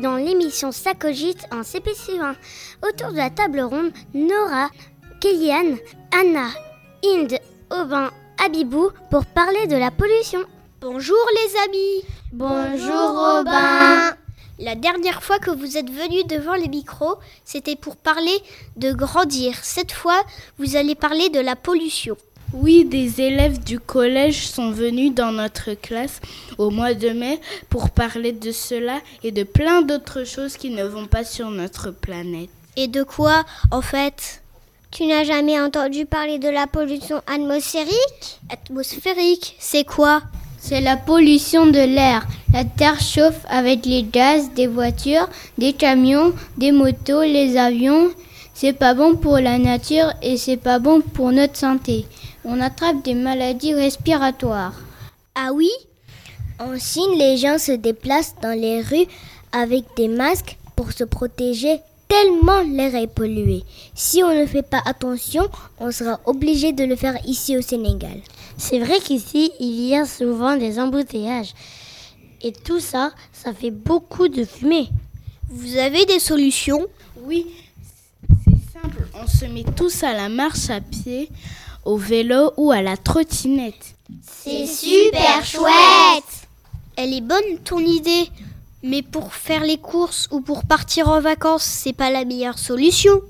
dans l'émission Sacogite en CPC1. Autour de la table ronde, Nora, Kellyanne, Anna, Inde, Aubin, Abibou pour parler de la pollution. Bonjour les amis Bonjour Aubin La dernière fois que vous êtes venus devant les micros, c'était pour parler de grandir. Cette fois, vous allez parler de la pollution. Oui, des élèves du collège sont venus dans notre classe au mois de mai pour parler de cela et de plein d'autres choses qui ne vont pas sur notre planète. Et de quoi, en fait? Tu n'as jamais entendu parler de la pollution atmosphérique? Atmosphérique, c'est quoi? C'est la pollution de l'air. La Terre chauffe avec les gaz des voitures, des camions, des motos, les avions. C'est pas bon pour la nature et c'est pas bon pour notre santé on attrape des maladies respiratoires. Ah oui? En Chine, les gens se déplacent dans les rues avec des masques pour se protéger tellement l'air est pollué. Si on ne fait pas attention, on sera obligé de le faire ici au Sénégal. C'est vrai qu'ici, il y a souvent des embouteillages. Et tout ça, ça fait beaucoup de fumée. Vous avez des solutions? Oui, c'est simple. On se met tous à la marche à pied au vélo ou à la trottinette. C'est super chouette Elle est bonne ton idée, mais pour faire les courses ou pour partir en vacances, c'est pas la meilleure solution.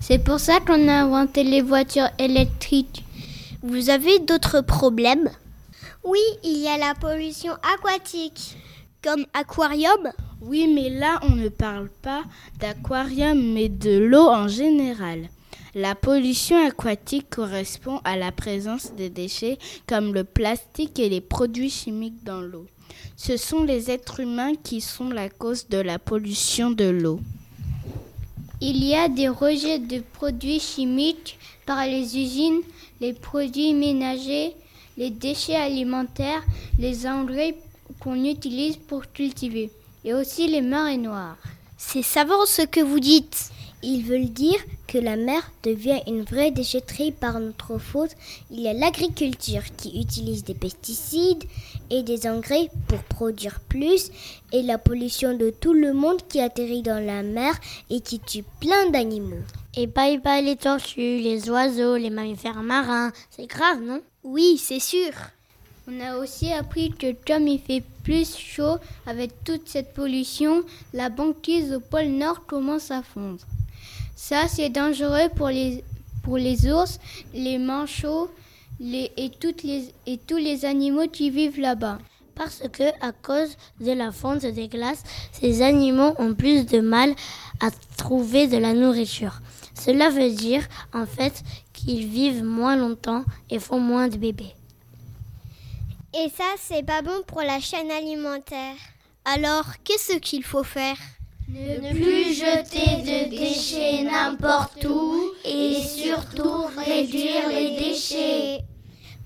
C'est pour ça qu'on a inventé les voitures électriques. Vous avez d'autres problèmes? Oui, il y a la pollution aquatique. Comme aquarium? Oui, mais là on ne parle pas d'aquarium, mais de l'eau en général. La pollution aquatique correspond à la présence de déchets comme le plastique et les produits chimiques dans l'eau. Ce sont les êtres humains qui sont la cause de la pollution de l'eau. Il y a des rejets de produits chimiques par les usines, les produits ménagers, les déchets alimentaires, les engrais qu'on utilise pour cultiver, et aussi les marées noires. C'est savant ce que vous dites. Ils veulent dire que la mer devient une vraie déchetterie par notre faute. Il y a l'agriculture qui utilise des pesticides et des engrais pour produire plus et la pollution de tout le monde qui atterrit dans la mer et qui tue plein d'animaux. Et bye bye les tortues, les oiseaux, les mammifères marins. C'est grave, non? Oui, c'est sûr. On a aussi appris que comme il fait plus chaud avec toute cette pollution, la banquise au pôle Nord commence à fondre. Ça, c'est dangereux pour les, ours, les manchots et, et tous les animaux qui vivent là-bas. Parce que, à cause de la fonte des glaces, ces animaux ont plus de mal à trouver de la nourriture. Cela veut dire, en fait, qu'ils vivent moins longtemps et font moins de bébés. Et ça, c'est pas bon pour la chaîne alimentaire. Alors, qu'est-ce qu'il faut faire? Ne plus jeter de déchets n'importe où et surtout réduire les déchets.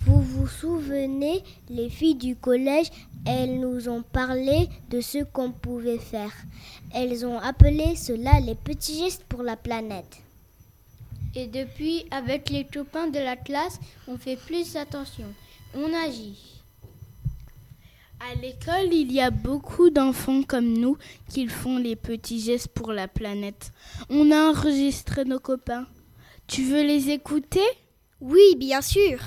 Vous vous souvenez, les filles du collège, elles nous ont parlé de ce qu'on pouvait faire. Elles ont appelé cela les petits gestes pour la planète. Et depuis, avec les copains de la classe, on fait plus attention. On agit. À l'école, il y a beaucoup d'enfants comme nous qui font les petits gestes pour la planète. On a enregistré nos copains. Tu veux les écouter? Oui, bien sûr.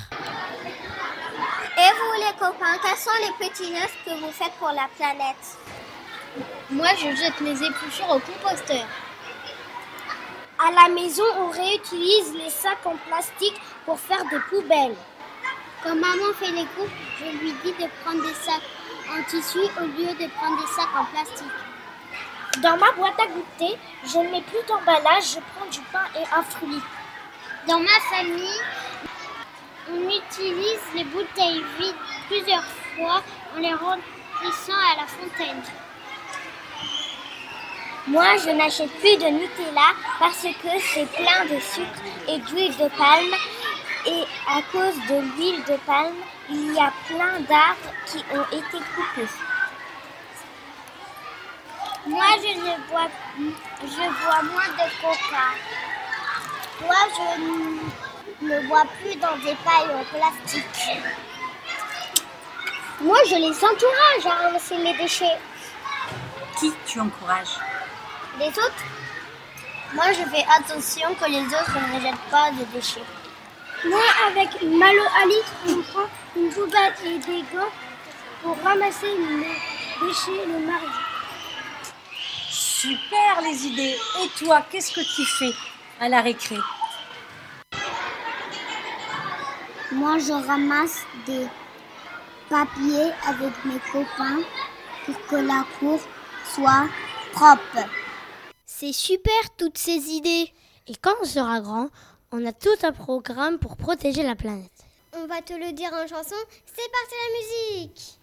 Et vous les copains, quels sont les petits gestes que vous faites pour la planète? Moi, je jette mes épluchures au composteur. À la maison, on réutilise les sacs en plastique pour faire des poubelles. Quand maman fait les coupes, je lui dis de prendre des sacs en tissu au lieu de prendre des sacs en plastique. Dans ma boîte à goûter, je ne mets plus d'emballage, je prends du pain et un fruit. Dans ma famille, on utilise les bouteilles vides plusieurs fois en les remplissant à la fontaine. Moi, je n'achète plus de Nutella parce que c'est plein de sucre et d'huile de palme et à cause de l'huile de palme, il y a plein d'arbres qui ont été coupés. Moi, je ne bois, je bois moins de coca. Moi, je ne bois plus dans des pailles en plastique. Moi, je les encourage hein, à ramasser mes déchets. Qui tu encourages? Les autres? Moi, je fais attention que les autres ne jettent pas de déchets. Moi, avec une malo Alice, on prend une poubelle et des gants pour ramasser les déchets le mardi. Super les idées. Et toi, qu'est-ce que tu fais à la récré? Moi, je ramasse des papiers avec mes copains pour que la cour soit propre. C'est super toutes ces idées. Et quand on sera grand, on a tout un programme pour protéger la planète. On va te le dire en chanson, c'est parti la musique